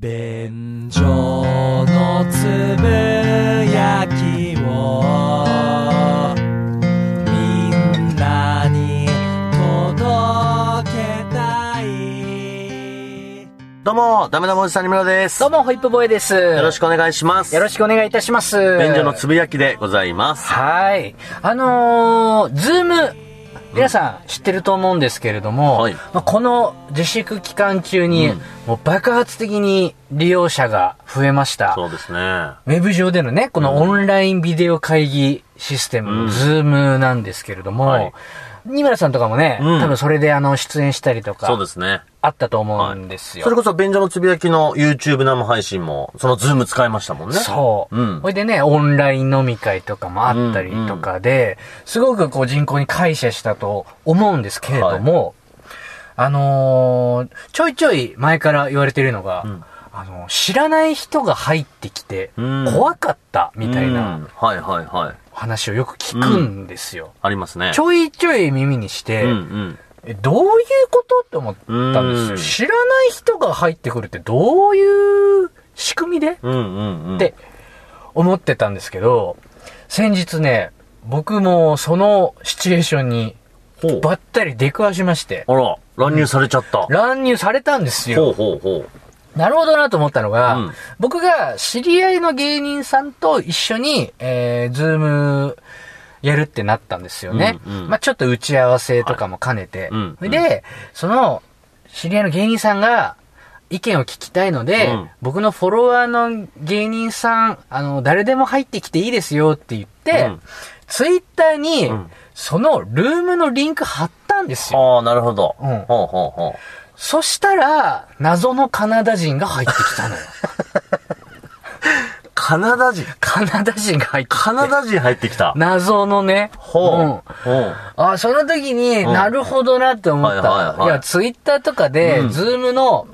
便所のつぶやきをみんなに届けたいどうも、ダメダメおじさんにむらです。どうも、ホイップボーイです。よろししくお願いします。よろしくお願いいたします。便所のつぶやきでございます。はい。あのー、ズーム、皆さん知ってると思うんですけれども、はい。まあ、この自粛期間中に、うん。もう爆発的に利用者が増えました。そうですね。ウェブ上でのね、このオンラインビデオ会議システムうん。の Zoom なんですけれども、はい。二村さんとかもね、うん。多分それであの出演したりとか。そうですね。あったと思うんですよ。それこそ便所のつぶやきの YouTube 生配信も、その Zoom 使いましたもんね。そう。うんほいでね、オンライン飲み会とかもあったりとかで、すごくこう人口に膾炙したと思うんですけれども、あのーちょいちょい前から言われてるのが、んあの知らない人が入ってきてうん怖かったみたいうんなはいはいはい。話をよく聞くんですよ。ありますね。ちょいちょい耳にして、うんうん。えどういうことって思ったんですよ。うん知らない人が入ってくるってどういう仕組みで？うんうんうん。って思ってたんですけど、先日ね、僕もそのシチュエーションに。ばったり出くわしまして、あら、乱入されちゃった。乱入されたんですほうよ。ほうほう。なるほどなと思ったのが、うん僕が知り合いの芸人さんと一緒に、えー、ズームやるってなったんですよね。うんうんまあちょっと打ち合わせとかも兼ねて。うんうんで、その、知り合いの芸人さんが、意見を聞きたいので、うん僕のフォロワーの芸人さん、あの、誰でも入ってきていいですよって言って、うんツイッターに、うんそのルームのリンク貼ったんですよ。ああ、なるほど。うんほうほうほう。そしたら、謎のカナダ人が入ってきたのよ。カナダ人。カナダ人が入ってきて。カナダ人入ってきた。謎のね。ほう。うんほう。あ、その時にうんなるほどなって思っはいはいた。はいいや、ツイッターとかで、うん Zoom の、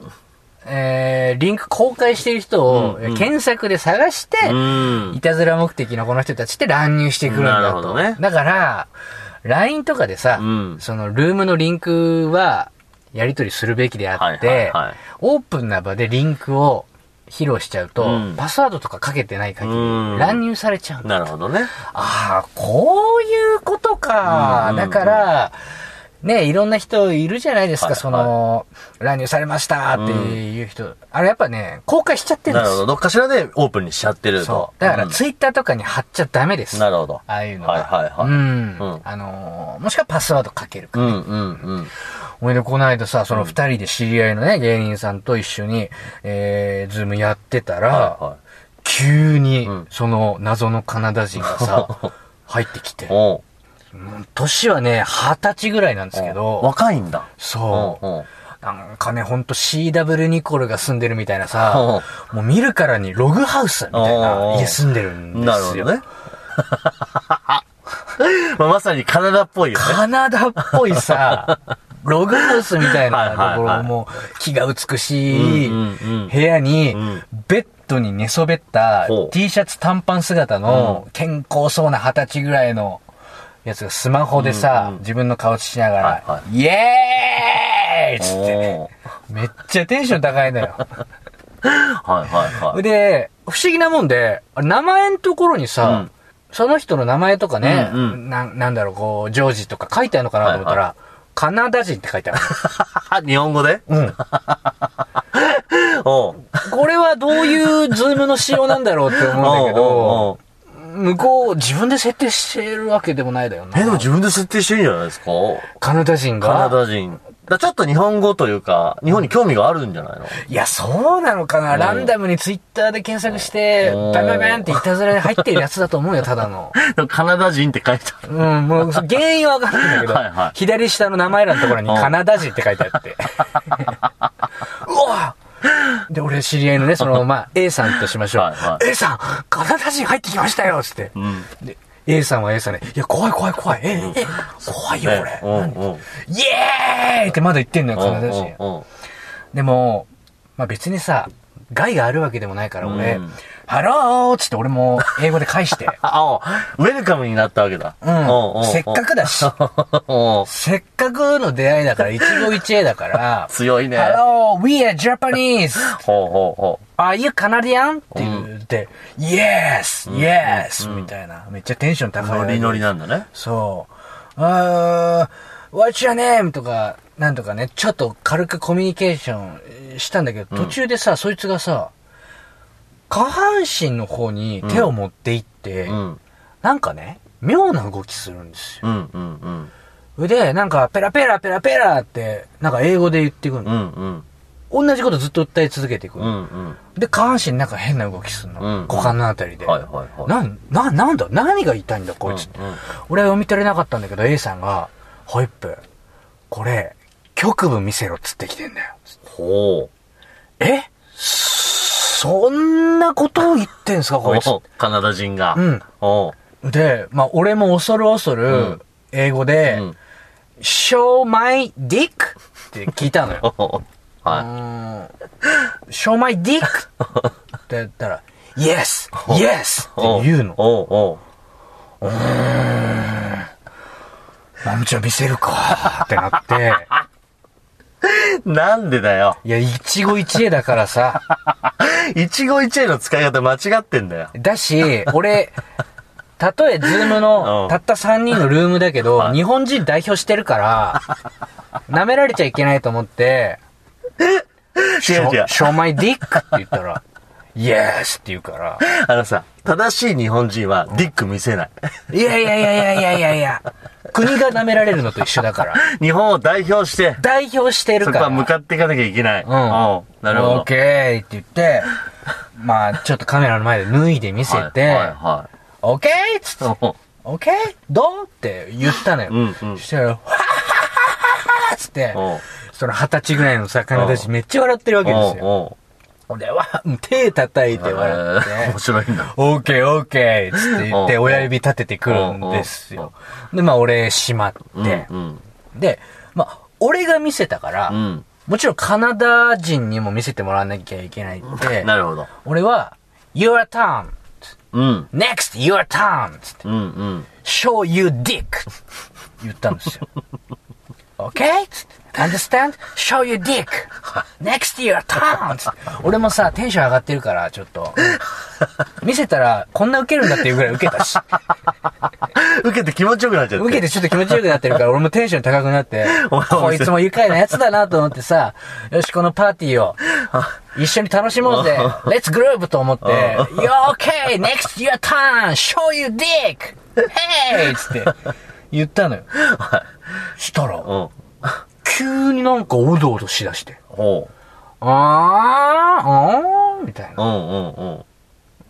えー、リンク公開してる人を、検索で探して、うん。いたずら目的のこの人たちって乱入してくるんだと。なるほどねだから、LINE とかでさ、うんそのルームのリンクは、やり取りするべきであって、オープンな場でリンクを披露しちゃうと、うんパスワードとかかけてない限り、うん乱入されちゃうなるほどね。ああ、こういうことか。うんうんうんだから、ね、いろんな人いるじゃないですか、はいはいその、乱入されましたっていう人。あれやっぱね、公開しちゃってるんですよ。なるほど。どっかしらでオープンにしちゃってると。そう。だから、うんツイッターとかに貼っちゃダメです。なるほど。ああいうのは。はいはいはいうん。うんあのーもしくはパスワードかけるか。うんうんうん。ほいで、この間さ、その二人で知り合いのね、芸人さんと一緒に、えー、ズームやってたら、はいはい。急にうん、その謎のカナダ人がさ、入ってきて。年はね、二十歳ぐらいなんですけど、若いんだ。そう。なんかね、ほんと CW ニコルが住んでるみたいなさ、もう見るからにログハウスみたいな家住んでるんですよ。なるほどね。まあ、まさにカナダっぽいよね。カナダっぽいさ、ログハウスみたいなところも、木が美しい部屋にうん、ベッドに寝そべった T シャツ短パン姿の健康そうな二十歳ぐらいのやつがスマホでうんさうん、自分の顔しながはいらは、イエーイ!っつって、おうめっちゃテンション高いのよ。はいはいはい。で、不思議なもんで、名前のところにさ、うん。その人の名前とかね、うんうん。ななんだろう、こう、ジョージとか書いてあるのかなと思ったら、はいカナダ人って書いてある。日本語で？うん。これはどういうズームの仕様なんだろうって思うんだけど う、向こう自分で設定してるわけでもないだよな。え、でも自分で設定してるんじゃないですか？カナダ人が？カナダ人。だちょっと日本語というか、日本に興味があるんじゃないの？いや、そうなのかな。うんランダムにツイッターで検索して、うんバンバンバンっていたずらに入ってるやつだと思うよ、ただの。カナダ人って書いてある。うん、もう、そ原因はわかんないんだけど、はいはい左下の名前欄のところにうんカナダ人って書いてあって。うわで、俺知り合いのね、その、まあ、A さんとしましょう。はいは A さん、カナダ人入ってきましたよつって。うん。で、A さんは A さんで、いや、怖い怖い怖い。え、え、怖いよ、これ。イエーイってまだ言ってんのよ、カナダ人。うんうんでも、まあ別にさ、害があるわけでもないから、俺、うんハローっつって俺も英語で返して、あ、 welcome になったわけだ。うんおうおうせっかくだし せっかくの出会いだから、一期一会だから、強いね。Hello, we are Japanese! ほうほうほ Are you Canadian? って言って、Yes! Yes! みたいな。めっちゃテンションう。高い。ノリノリなんだね。そう。あー、What's your name? とか、なんとかね、ちょっと軽くコミュニケーションえーしたんだけど、途中でさ、そいつがさ、下半身の方に手を持っていって、うん。なんかね、妙な動きするんですよ。うんうんうん。で、なんか、ペラペラペラペラって、なんか英語で言ってくるうの。んうん。同じことずっと訴え続けていくうんの。うん。で、下半身なんか変な動きするの。うん股間のあたりで。はいはいはい。なん、な、なんだ？何が痛いんだこいつって。うんうん俺は読み取れなかったんだけど、A さんが、ホイップ、これ、局部見せろっつってきてんだよ。ほえ？そんなことを言ってんすかう。こいつ。カナダ人が。うん。で、まあ、俺も恐る恐うるん、英語で、うん show my dick? って聞いたのよ。はーん show my dick? って言ったら、yes! yes! い。って言うの。おうおう。マムちゃん見せるかってなって、なんでだよ。いや、一期一会だからさ。一期一会の使い方間違ってんだよ。だし、俺、たとえ Zoom うんのたった3人のルームだけど、はい日本人代表してるから、舐められちゃいけないと思って、違う違う。show my dick って言ったら、yes って言うから、あのさ、正しい日本人は dick 見せない。いやいやいやいやいやいやいや、国が舐められるのと一緒だから、日本を代表して、代表してるから。そこは向かっていかなきゃいけない。うん。なるほど。オッケーって言って、まあ、ちょっとカメラの前で脱いで見せて、はいはオッケーっつってオッケーどう？って言ったのよ。うんうんそしたら、わははははっつってその二十歳ぐらいのさ、カナダ人めっちゃ笑ってるわけですよ。おうで、わ、手叩いて笑ってえー面、白いんだ。オッケーオッケーっつって言って、親指立ててくるんですよ。で、まあ俺閉まって、うん。で、まあ、俺が見せたから、うん。もちろんカナダ人にも見せてもらわなきゃいけないって、なるほど。俺は、your turn, うん。next your turn, つって、うんうん。show you dick 言ったんですよ。okay? つって understand? show you dick next your って俺もさ、テンション上がってるから、ちょっと。見せたら、こんな受けるんだっていうぐらい受けたし。受けて気持ちよくなっちゃって。受けてちょっと気持ちよくなってるから、俺もテンション高くなって こいつも愉快なやつだなと思ってさ、よし、このパーティーを、一緒に楽しもうぜ !Let's groove! と思って、You're okay! Next your turn! Show you dick! Hey! つって、言ったのよ。したら、うん。急になんかおどおどしだして、ほあー、あーみたいな。う。うんうんう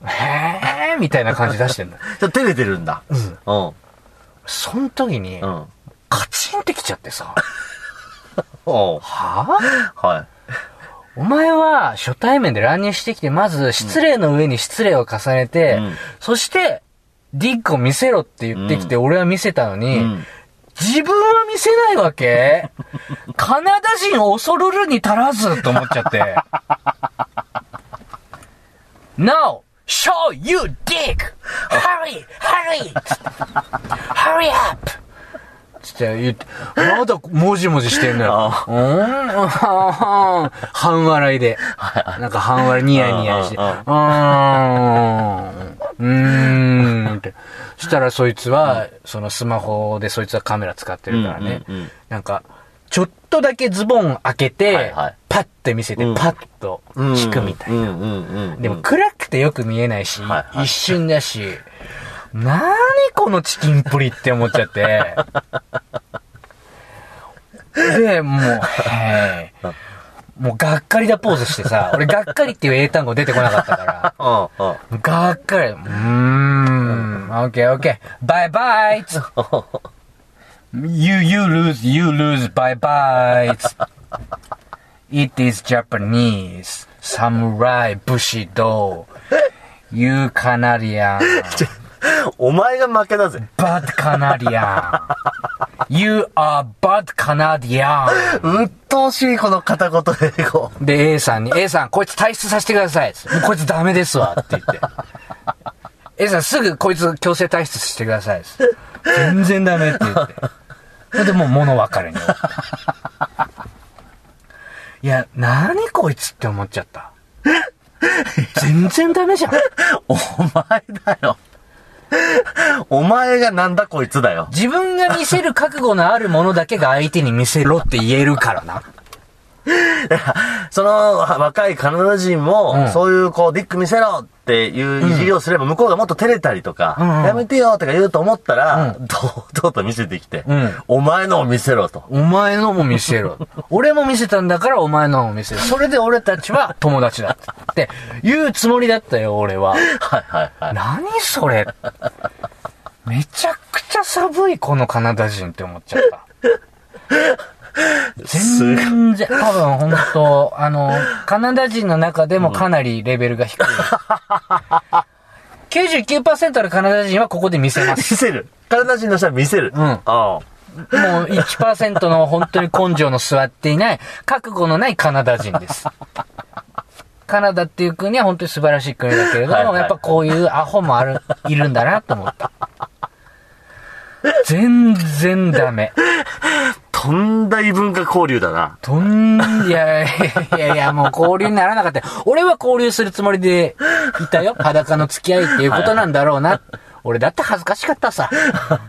ん。へーみたいな感じ出してんの。じゃあ照れてるんだ。うん。うん。その時に、うん。カチンってきちゃってさ、はぁはい。お前は初対面で乱入してきて、まず失礼の上に失礼を重ねて、うんそして、ディックを見せろって言ってきて、俺は見せたのに、うん。自分は見せないわけ？カナダ人恐るるに足らずと思っちゃって。No! Show you dick! Hurry! Hurry! Hurry up! つって言って、まだもじもじしてんのよ。うーん、半笑いで。なんか半笑いニヤニヤして。ううんーん、うーんって。そしたらそいつは、そのスマホでそいつはカメラ使ってるからね。なんか、ちょっとだけズボン開けはいてはい、パッて見せてうん、パッと引くみたいな。でも暗くてよく見えないし、はいはい一瞬だし、なーにこのチキンプリって思っちゃって。で、もう、へーもうがっかりだポーズしてさ、俺がっかりっていう英単語出てこなかったから、うんうん。がっかり、うーん、オッケーオッケー、バイバイ You, you lose, you lose, bye bye. It is Japanese. Samurai, Bushido. You Canadian. お前が負けだぜ。bad Canadian. You are bad Canadian. うっとうしいこの片言英語。で、A さんに、A さん、こいつ退出させてください。もうこいつダメですわ。って言って。A さん、すぐこいつ強制退出してください。全然ダメって言って。それでもう物別れに。いや、なにこいつって思っちゃった。全然ダメじゃん。お前だよ。お前がなんだこいつだよ。自分が見せる覚悟のあるものだけが相手に見せろって言えるからな。その若いカナダ人も、うんそういうこう、ディック見せろっていういじりをすれば、向こうがもっと照れたりとか、やめてよとか言うと思ったら、う堂々と見せてきて、うんお前のを見せろと。お前のも見せろ。俺も見せたんだからお前のも見せろ。それで俺たちは友達だって言うつもりだったよ、俺は。はいはいはい。何それめちゃくちゃ寒い、このカナダ人って思っちゃった。全然、多分本当あの、カナダ人の中でもかなりレベルが低い。99%のカナダ人はここで見せま見す。せる。カナダ人の人は見せる。うんああもう1%の本当に根性の座っていない、覚悟のないカナダ人です。カナダっていう国は本当に素晴らしい国だけれども、はいはいやっぱこういうアホもある、いるんだなと思った。全然ダメ。とんだ異文化交流だな。とん、いやいやいやもう交流にならなかったよ。俺は交流するつもりでいたよ。裸の付き合いっていうことなんだろうな。俺だって恥ずかしかったさ。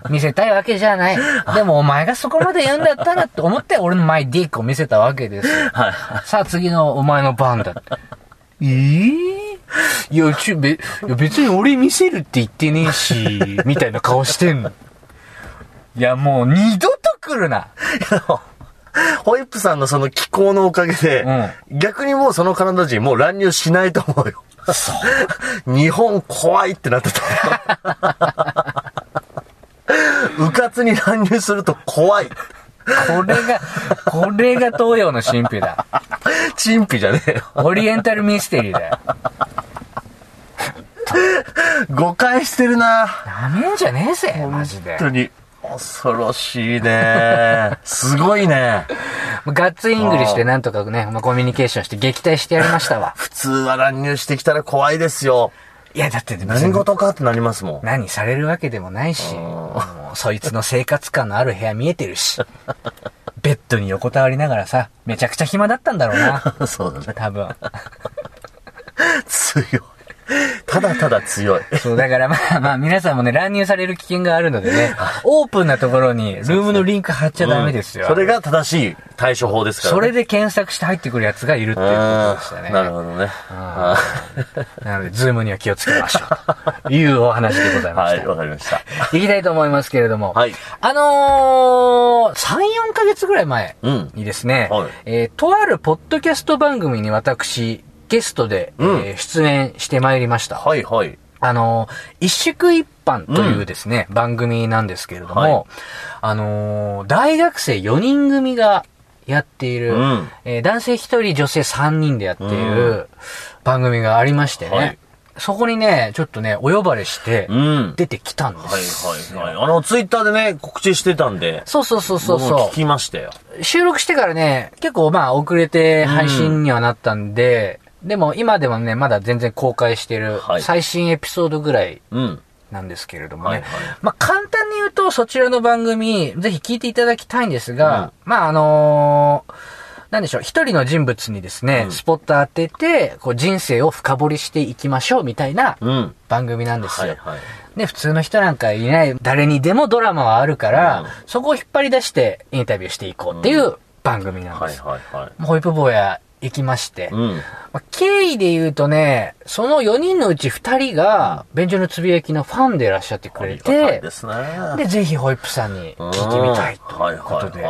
見せたいわけじゃない。でもお前がそこまで言うんだったらって思って俺のマイディックを見せたわけですよ。はい。さあ次のお前の番だって。ええいや、ちゅ、べ、いや別に俺見せるって言ってねえし、みたいな顔してんの。いや、もう二度と来るな。ホイップさんのその気候のおかげで、逆にもうそのカナダ人もう乱入しないと思うよ。日本怖いってなってたよ。うかつに乱入すると怖い。これが、これが東洋の神秘だ。チンピじゃねえよ。 Oriental mystery だよ。誤解してるななめんじゃねえぜ、マジで本。当に。恐ろしいねすごいね。ガッツ English でなんとかね、まあ、コミュニケーションして撃退してやりましたわ。普通は乱入してきたら怖いですよ。いや、だって別何に事かってなりますもん。何されるわけでもないし、もうそいつの生活感のある部屋見えてるし、ベッドに横たわりながらさ、めちゃくちゃ暇だったんだろうな。そうだね。多分。強い。ただただ強い。そう、だからまあまあ皆さんもね、乱入される危険があるのでね、オープンなところにルームのリンク貼っちゃダメですよ。それが正しい対処法ですから、ね。それで検索して入ってくるやつがいるっていうことでしたね。なるほどね。あなので、ズームには気をつけましょう。と いうお話でございまはい、した。わかりました。いきたいと思いますけれども。はいあのー、3、4ヶ月ぐらい前うんにですね、はいえーとあるポッドキャスト番組に私、ゲストで、うんえー出演してまいりました。はい、はい。あのー、一宿一般というですね、番組なんですけれども、はいあのー、大学生4人組がやっている、うんえー男性1人、女性3人でやっている番組がありましてね、はいそこにね、ちょっとね、お呼ばれしてう、ん。出てきたんではい、すよ。はい、はい。あの、ツイッターでね、告知してたんで、そうそうそうそう聞きましたよ。う。収録してからね、結構まあ遅れて配信にはなったんで、でも今でもね、まだ全然公開してるはい最新エピソードぐらいうん。なんですけれどもね。はいはいまあ、簡単に言うと、そちらの番組、ぜひ聞いていただきたいんですが、まあ、あのーなんでしょう、一人の人物にですね、うんスポット当てて、こう人生を深掘りしていきましょうみたいなうん。番組なんですよ。はい、はい。で、普通の人なんかいない、誰にでもドラマはあるから、うんそこを引っ張り出してインタビューしていこうっていう番組なんはい、です。はい、はい。ホイップ坊や行きまして、うん。まあ、経緯で言うとね、その4人のうち2人が、便所のつぶやきのファンでいらっしゃってくれてい、ですね。で、ぜひホイップさんに聞いてみたいということで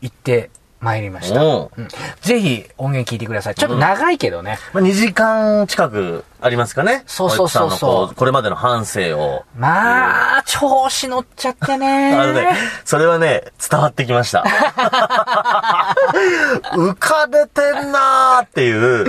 行ってまいりました。おううんぜひ音源聞いてください。ちょっと長いけどね。まあ、2時間近くありますかね？そうそうそうそうホイップさんのここれまでの反省を。まあ、調子乗っちゃってね。あのね、それはね、伝わってきました。浮かれてんなーっていう、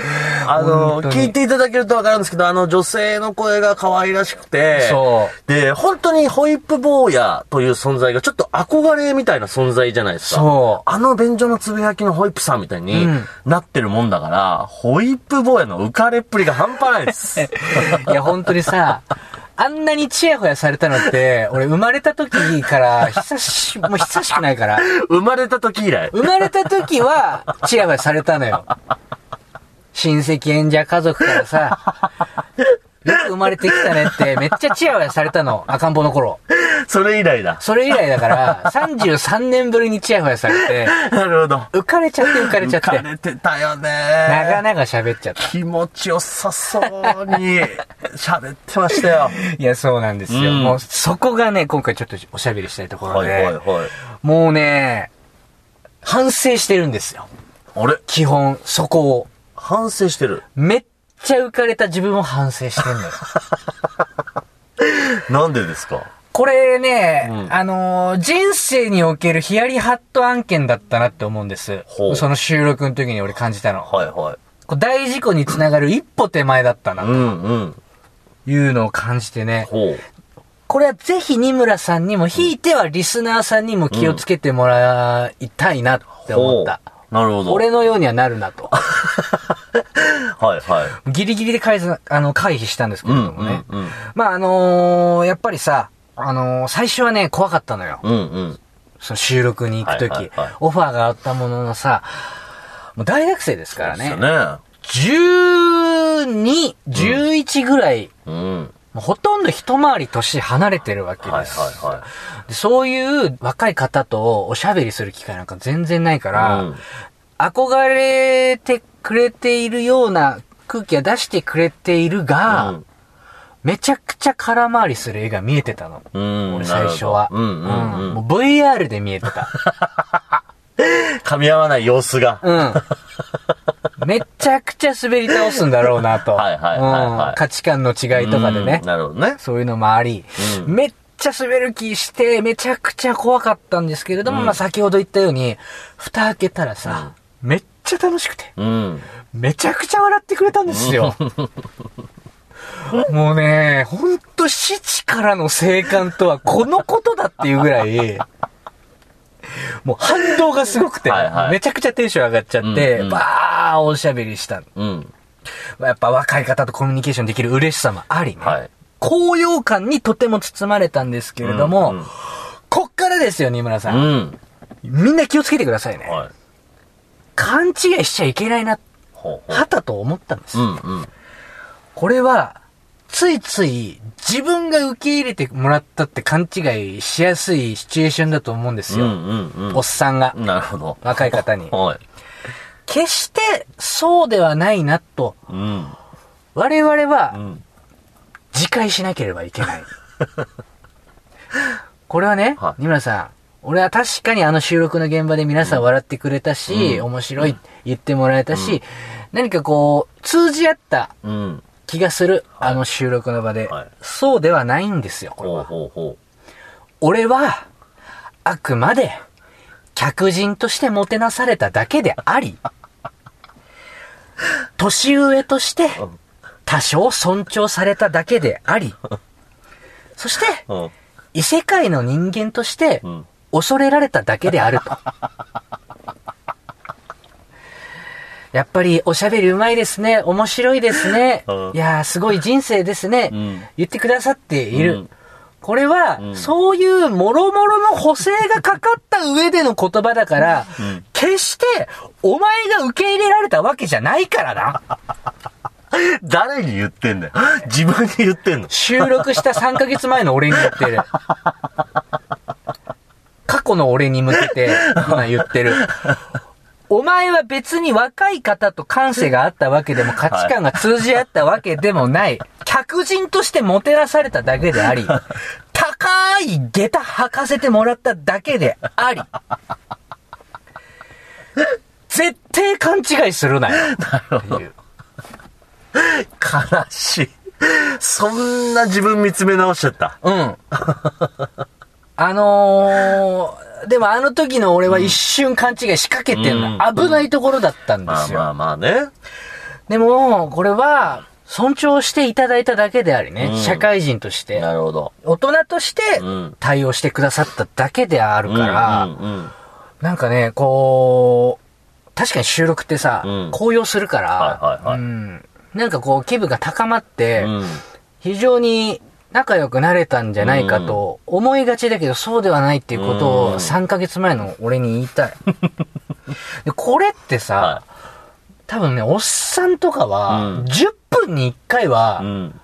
あの、聞いていただけるとわかるんですけど、あの女性の声が可愛らしくて、そうで、本当にホイップ坊やという存在がちょっと憧れみたいな存在じゃないですか。そうあの便所のつぶやきのホイップさんみたいにうんなってるもんだから、ホイップ坊やの浮かれっぷりが半端ないです。いや、本当にさ、あんなにチヤホヤされたのって、俺生まれた時から、久し、もう久しくないから、生まれた時以来。生まれた時は、チヤホヤされたのよ。親戚演者家族からさ、よく生まれてきたねって、めっちゃチヤホヤされたの、赤ん坊の頃。それ以来だ。それ以来だから、33年ぶりにチヤホヤされて、なるほど。浮かれちゃって浮かれちゃって、浮かれてたよね。長々喋っちゃった。気持ちよさそうに 喋ってましたよ。いや、そうなんですよ。うんもう、そこがね、今回ちょっとおしゃべりしたいところで、はいはいはい。もうね、反省してるんですよ。あれ？基本、そこを。反省してる？めっちゃ浮かれた自分を反省してんのよ。なんでですか？これね、うんあのー人生におけるヒヤリハット案件だったなって思うんですその収録の時に俺感じたの。はいはい。大事故につながる一歩手前だったな、とうんうん。いうのを感じてね。ほう。これはぜひ二村さんにも、ひいてはリスナーさんにも気をつけてもらいたいなって思った。ほうなるほど。俺のようにはなるなと。はいはい。ギリギリで回避あの回避したんですけれどもね。うんうんまあ、あのーやっぱりさ、あのー最初はね、怖かったのよ。うん。うんうん。その収録に行くとき、はいはいはいオファーがあったもののさ、もう大学生ですからね。ですよね。12、11ぐらい、うん。もうほとんど一回り年離れてるわけはいです。はいはでそういう若い方とおしゃべりする機会なんか全然ないから、うん憧れてくれているような空気は出してくれているが、うんめちゃくちゃ空回りする絵が見えてたの。うん。俺最初は。うんうんうん。もう VR で見えてた。噛み合わない様子が。うん。めちゃくちゃ滑り倒すんだろうなと。はいはいはいはいうん価値観の違いとかでねうん。なるほどね。そういうのもあり、うんめっちゃ滑る気して、めちゃくちゃ怖かったんですけれども、うんまあ先ほど言ったように、蓋開けたらさ、めっちゃ楽しくて、うん。めちゃくちゃ笑ってくれたんですよ。もうね、ほんと父からの生還とはこのことだっていうぐらい、もう反動がすごくて、はいはいめちゃくちゃテンション上がっちゃって、うんうんバーおしゃべりした。うん。やっぱ若い方とコミュニケーションできる嬉しさもありね。はい。高揚感にとても包まれたんですけれども、うんうんこっからですよ、二村さ。うんん。みんな気をつけてくださいね。はい。勘違いしちゃいけないな、はたと思ったんです。う。うんうん。これは、ついつい自分が受け入れてもらったって勘違いしやすいシチュエーションだと思うんですよ。うんうんうん。おっさんが、なるほど。若い方に。はい。決してそうではないなと、うん。我々うはん。自戒しなければいけない。これはね、はい二村さん、俺は確かにあの収録の現場で皆さん笑ってくれたし、うん面白い言ってもらえたし、何かこう、通じ合ったうん。気がする、あの収録の場で、はいそうではないんですよ、これほうは。ほうほ俺は、あくまで、客人としてもてなされただけであり、年上として、多少尊重されただけであり、そして、う。うん。異世界の人間としてうん。恐れられただけであると。やっぱりおしゃべりうまいですね。面白いですねうん。いやーすごい人生ですねうん。言ってくださっているうん。これはう、んそういうもろもろの補正がかかった上での言葉だからうん、決してお前が受け入れられたわけじゃないからな。誰に言ってんだよ。自分に言ってんの。収録した3ヶ月前の俺に言ってる。過去の俺に向けて今言ってる。お前は別に若い方と感性があったわけでも価値観が通じ合ったわけでもない。客人としてもてなされただけであり、高い下駄履かせてもらっただけであり、絶対勘違いするなよ。っていう悲しい。そんな自分見つめ直しちゃった。うん。あのー、でもあの時の俺は一瞬勘違いしかけてんだ。うん。危ないところだったんですよ。まあまあまあね。でも、これは、尊重していただいただけでありね、うん。社会人として、なるほど。大人としてうん対応してくださっただけであるから、うんうんうん。なんかね、こう、確かに収録ってさ、うん。高揚するから、はいはいはい。うん。なんかこう気分が高まって、うん。非常に仲良くなれたんじゃないかと思いがちだけど、そうではないっていうことうんを3ヶ月前の俺に言いたい。でこれってさ、は多分ね、おっさんとかは、うん10分に1回はうん。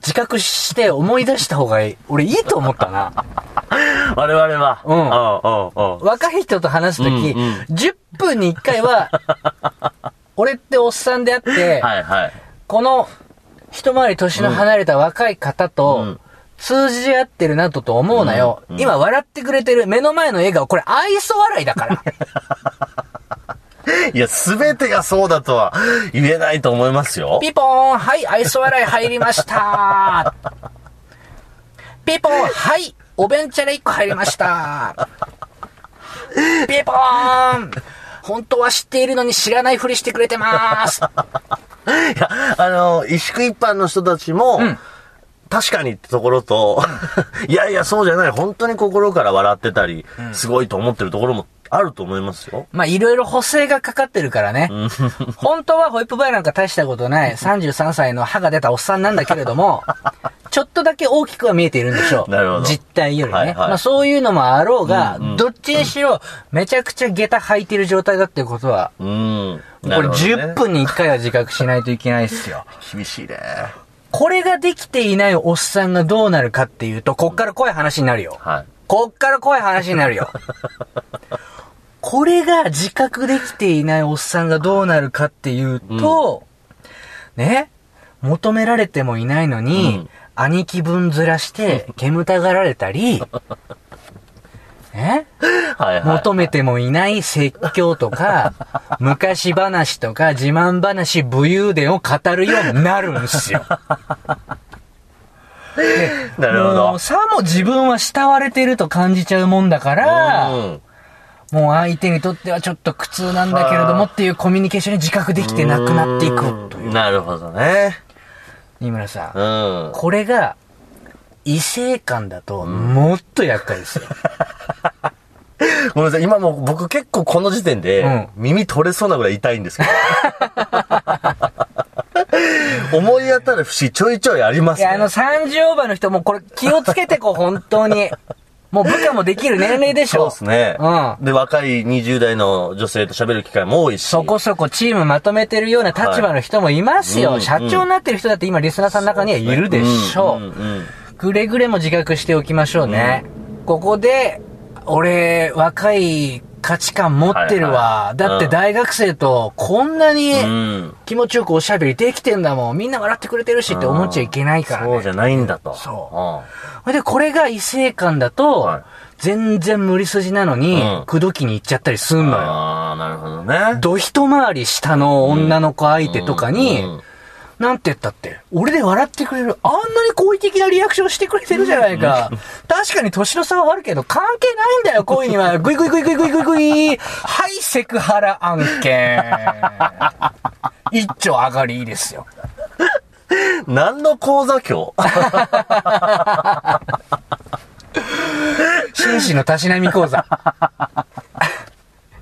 自覚して思い出した方がいい。俺いいと思ったな。我々は。うんうんうんうん。若い人と話すとき、うんうん10分に1回は、俺っておっさんであって、はいはい。この一回り年の離れた若い方うとん。通じ合ってるなとと思うなよ。うん。うん。今笑ってくれてる目の前の笑顔、これ愛想笑いだから。いや、すべてがそうだとは言えないと思いますよ。ピポーン。はい、愛想笑い入りました。ピポーン。はい、お弁茶で1個入りました。ピポーン。本当は知っているのに知らないふりしてくれてます。いや、あの、萎縮一般の人たちも、ん。確かにってところと、いやいや、そうじゃない。本当に心から笑ってたり、すごいと思ってるところもあると思いますよ。まあ、いろいろ補正がかかってるからね。本当はホイップバイなんか大したことない33歳の歯が出たおっさんなんだけれども、ちょっとだけ大きくは見えているんでしょう。なるほど実態よりね。はいはいまあそういうのもあろうが、うんうんどっちにしろ、めちゃくちゃ下駄履いてる状態だっていうことは、うん。これ10分に1回は自覚しないといけないですよ。厳しいね。これができていないおっさんがどうなるかっていうと、こっから怖い話になるよ。はい。こっから怖い話になるよ。これが自覚できていないおっさんがどうなるかっていうと、ね、求められてもいないのに、うん兄貴分ずらして煙たがられたり、ね、はいはい。求めてもいない説教とか、昔話とか自慢話武勇伝を語るようになるんですよ。なるほど。さも自分は慕われてると感じちゃうもんだから、うんもう相手にとってはちょっと苦痛なんだけれどもっていうコミュニケーションに自覚できてなくなっていくという。なるほどね。新村さん、うん。これが異性感だともっと厄介ですよ。ごめんなさい、今もう僕結構この時点で、うん耳取れそうなぐらい痛いんですけど。思い当たる節ちょいちょいありますね。いや、あの30オーバーの人もこれ気をつけてこう、本当に。もう部下もできる年齢でしょ。そうですね。うんで、若い20代の女性と喋る機会も多いし。そこそこチームまとめてるような立場の人もいますよ。はいうん社長になってる人だって今リスナーさんの中にはいるでしょう。んんうんくれぐれも自覚しておきましょうね。ここで、俺、若い価値観持ってるわ。だって大学生とこんなにうん。気持ちよくおしゃべりできてんだもん。みんな笑ってくれてるしって思っちゃいけないからね。そうじゃないんだと。そほいで、これが異性感だと、はい全然無理筋なのに、うん口説きに行っちゃったりすうんん。のよ。ああ、なるほどね。ど一回り下の女の子相手とかに、なんて言ったって、俺で笑ってくれる、あんなに好意的なリアクションしてくれてるじゃないか。確かに年の差はあるけど、関係ないんだよ、恋には。ぐいぐいぐいぐいぐいぐいぐい。はい、セクハラ案件。一丁上がりいいですよ。何の講座今日？紳士のたしなみ講座。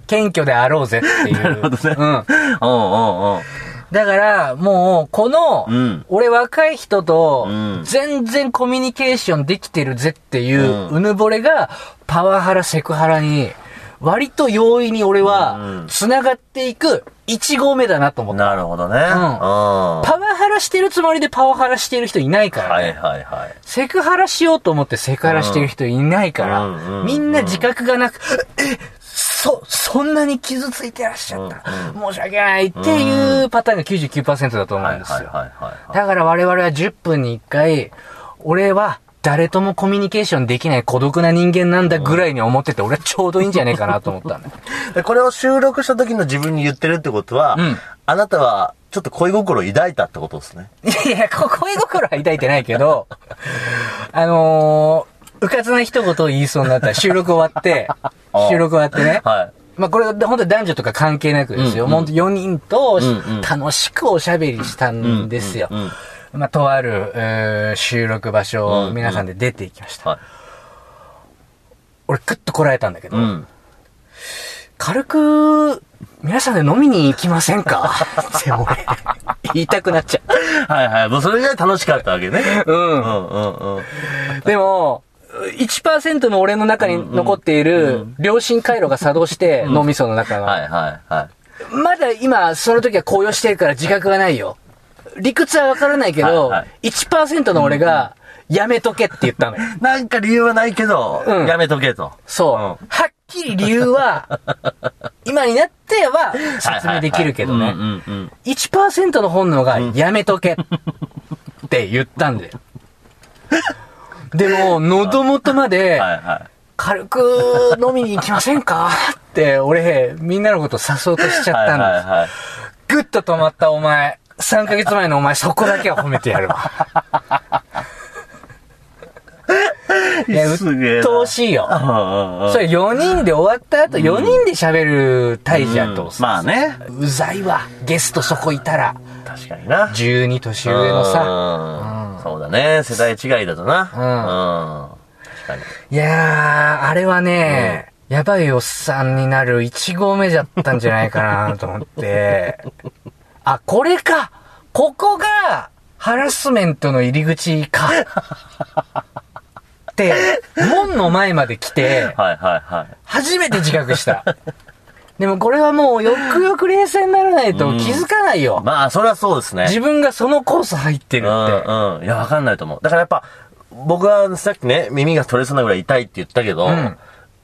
謙虚であろうぜっていう。なるほどね。うん。うんうんうん。だから、もう、この、うん俺若い人とうん、全然コミュニケーションできてるぜっていう、うぬぼれが、パワハラ、セクハラに、割と容易に俺うはん、繋がっていく1号目だなと思った。なるほどね。うん。パワハラしてるつもりでパワハラしてる人いないからね。はいはいはい。セクハラしようと思ってセクハラしてる人いないから、みんな自覚がなく、え、そ、そんなに傷ついてらっしゃった。申し訳ないっていうパターンが99%だと思はいうんですよ。はいはいはい。だから我々は10分に1回、俺は誰ともコミュニケーションできない孤独な人間なんだぐらいに思ってて、俺はちょうどいいんじゃねえかなと思ったんだ これを収録した時の自分に言ってるってことは、うんあなたは、ちょっと恋心を抱いたってことですね。いやいや、こ 恋心は抱いてないけど、あのー、うかつな一言を言いそうになったら収録終わって あ、収録終わってね。はい。まあこれ本当に男女とか関係なくですよ。うんうん本当4人と楽しくおしゃべりしたんですよ。まあとある、えー収録場所を皆さんで出ていきました。はい。俺グッとこらえたんだけど、うん。軽く皆さんで飲みに行きませんか？って俺、言いたくなっちゃはいはい。もうそれぐらい楽しかったわけね。う。うんう。んうんうん。でも、1%の俺の中に残っている良心回路が作動して、脳みその中の。はいはいはい。まだ今、その時は高揚してるから自覚がないよ。理屈はわからないけど、はいは1%の俺が、やめとけって言ったのよ。なんか理由はないけど、うんやめとけと。そう。うんはっきり理由は、今になっては説明できるけどね。はいはいはいうんうんうん。1%の本能がやめとけって言ったんだよ。でも、喉元まで。軽く飲みに行きませんか？って、俺、みんなのこと誘おうとしちゃったんです。はいはいはい。ぐっと止まったお前、3ヶ月前のお前、そこだけは褒めてやるわ。いや、うっすげえなとうしいよ。うんうんうんそれ4人で終わった後、4人で喋る大事やと。まあね。うざいわ。ゲストそこいたら。確かにな。12年上のさ。さ。そうだね。世代違いだとな。うん。確かに。いやー、あれはね、やばいおっさんになる1号目じゃったんじゃないかなと思って。あ、これかここが、ハラスメントの入り口か。って、門の前まで来て、はいはいはい。初めて自覚した。でもこれはもうよくよく冷静にならないと気づかないよ。まあ、それはそうですね。自分がそのコース入ってるうって。んうん。いや、わかんないと思う。だからやっぱ、僕はさっきね、耳が取れそうなぐらい痛いって言ったけど、ん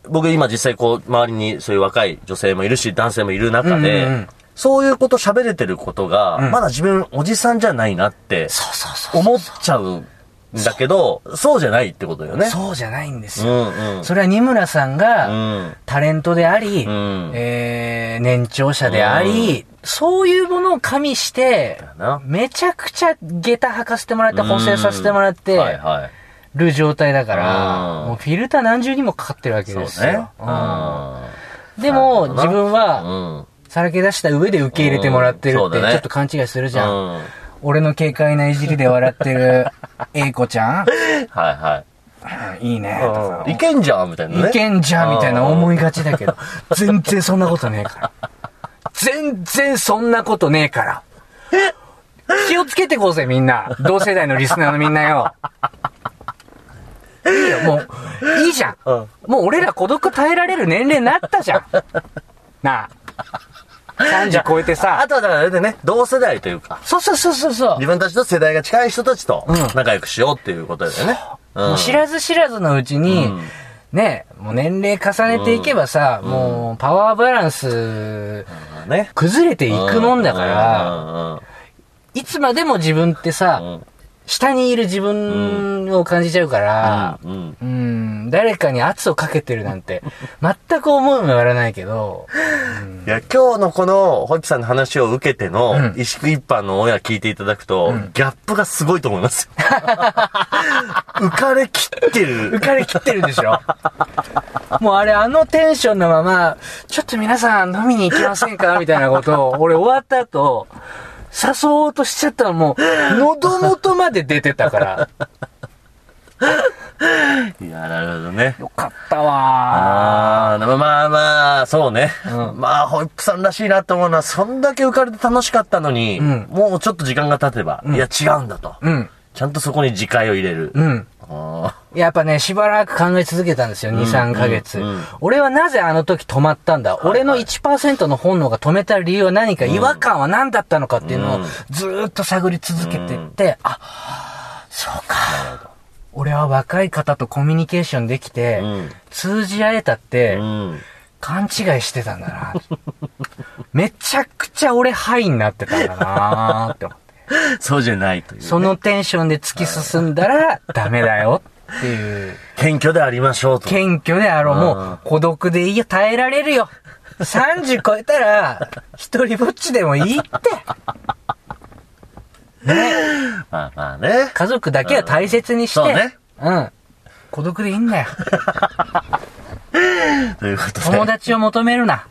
僕今実際こう、周りにそういう若い女性もいるし、男性もいる中で、うんうんうんそういうこと喋れてることが、んまだ自分おじさんじゃないなってそうそうそう。思っちゃうんだけど、そうじゃないってことよね。そうじゃないんですうよ。んうん。それは二村さんが、うん。タレントであり、んえー、年長者であり、そういうものを加味してめちゃくちゃ下駄履かせてもらって、補正させてもらっはいてはい。る状態だから、うんもうフィルター何重にもかかってるわけですそうねよ。。うん。でも、自分うは、ん。さらけ出した上で受け入れてもらってるって、ちょっと勘違いするじゃん。俺の軽快ないじりで笑ってる、A 子ちゃん？はいいね。とかいけんじゃんみたいなね。いけんじゃんみたいな思いがちだけど、全然そんなことねえから。全然そんなことねえから。気をつけてこうぜ、みんな。同世代のリスナーのみんなよ。いいよ、もう、いいじゃんもう俺ら孤独耐えられる年齢になったじゃん。なあ。30超えてあさ。とはだからあれでね、同世代というか、そうそうそうそうそう。自分たちと世代が近い人たちとうん。仲良くしようっていうことだよね。うん。もう知らず知らずのうちに、うん。ね、もう年齢重ねていけばさ、もうパワーバランスね。崩れていくもんだから、ら、いつまでも自分ってさ、うん下にいる自分を感じちゃうから、うん。誰かに圧をかけてるなんて、全く思いもよらないけど、いや、今日のこの、ホイップさんの話を受けての、うん。石食一般の親聞いていただくと、ギャップがすごいと思いますよ。浮かれきってる。浮かれきってるでしょ。もうあれあのテンションのまま、ちょっと皆さん飲みに行きませんか？みたいなことを、俺終わった後、誘おうとしちゃったらもう、喉元まで出てたから、いや、なるほどね。よかったわああ、でもまあまあ、そうね。うんまあ、ホイップさんらしいなと思うのは、そんだけ浮かれて楽しかったのに、うんもうちょっと時間が経てば、いや、違うんだと。うん、ちゃんとそこに自戒を入れる。うん。あやっぱね、しばらく考え続けたんですよ、2、3ヶ月、うんうん俺はなぜあの時止まったんだ、俺の1%の本能が止めた理由は何か、違和感は何だったのかっていうのをうんずーっと探り続けてって、あ、そうか。俺は若い方とコミュニケーションできて、うん通じ合えたって、うん。勘違いしてたんだな。めちゃくちゃ俺ハイになってたんだなって思って。そうじゃないという、ね。そのテンションで突き進んだら ダメだよっていう。謙虚でありましょうと。謙虚であろう。もう、孤独でいいよ。耐えられるよ。30超えたら、一人ぼっちでもいいって。まあまあね。家族だけは大切にして、そうねうん。孤独でいいんだよ。ということ友で、達を求めるな。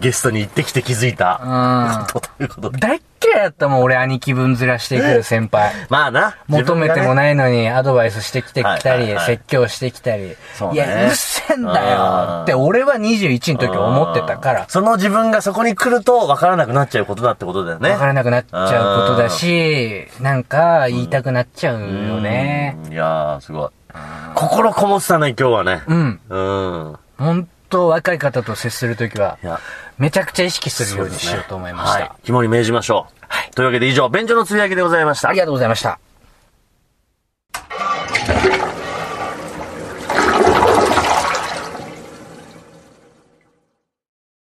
ゲストに行ってきて気づいたうん。ことということで。大っ嫌いだったもん、俺兄貴分ずらしてくる先輩。まあな。求めてもい。ないのにアドバイスしてきてきたり、説教してきたり。そうねいや、うるせえんだよって俺は21の時思ってたから。その自分がそこに来ると分からなくなっちゃうことだってことだよね。わからなくなっちゃうことだし、なんか言いたくなっちゃうよね。うん。いやー、すごい。心こもってたね、今日はね。うん。うん。本当若い方と接するときは、いや、めちゃくちゃ意識するようにしようと思いました。ねはい、肝に銘じましょう。はい。というわけで以上、便所のつぶやきでございました。ありがとうございました。